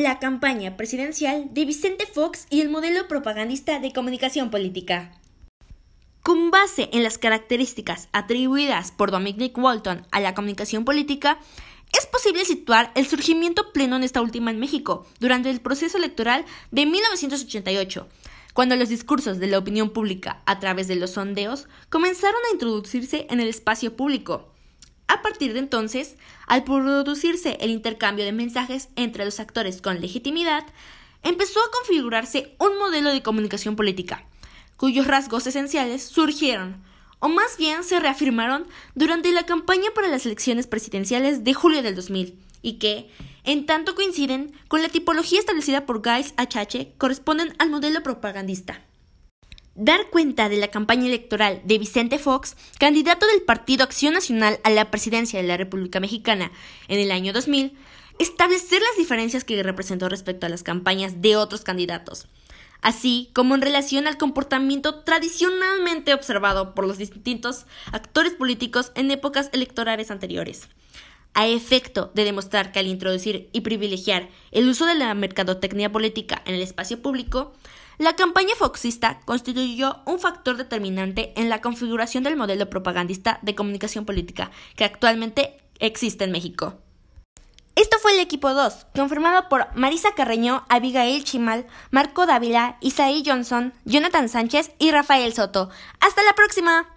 la campaña presidencial de Vicente Fox y el modelo propagandista de comunicación política. Con base en las características atribuidas por Dominic Walton a la comunicación política, es posible situar el surgimiento pleno en esta última en México durante el proceso electoral de 1988, cuando los discursos de la opinión pública a través de los sondeos comenzaron a introducirse en el espacio público. A partir de entonces, al producirse el intercambio de mensajes entre los actores con legitimidad, empezó a configurarse un modelo de comunicación política, cuyos rasgos esenciales surgieron o más bien se reafirmaron durante la campaña para las elecciones presidenciales de julio del 2000, y que, en tanto coinciden con la tipología establecida por Guys HH, corresponden al modelo propagandista. Dar cuenta de la campaña electoral de Vicente Fox, candidato del Partido Acción Nacional a la presidencia de la República Mexicana en el año 2000, establecer las diferencias que representó respecto a las campañas de otros candidatos, así como en relación al comportamiento tradicionalmente observado por los distintos actores políticos en épocas electorales anteriores. A efecto de demostrar que al introducir y privilegiar el uso de la mercadotecnia política en el espacio público, la campaña foxista constituyó un factor determinante en la configuración del modelo propagandista de comunicación política que actualmente existe en México. Esto fue el equipo 2, confirmado por Marisa Carreño, Abigail Chimal, Marco Dávila, Isaí Johnson, Jonathan Sánchez y Rafael Soto. ¡Hasta la próxima!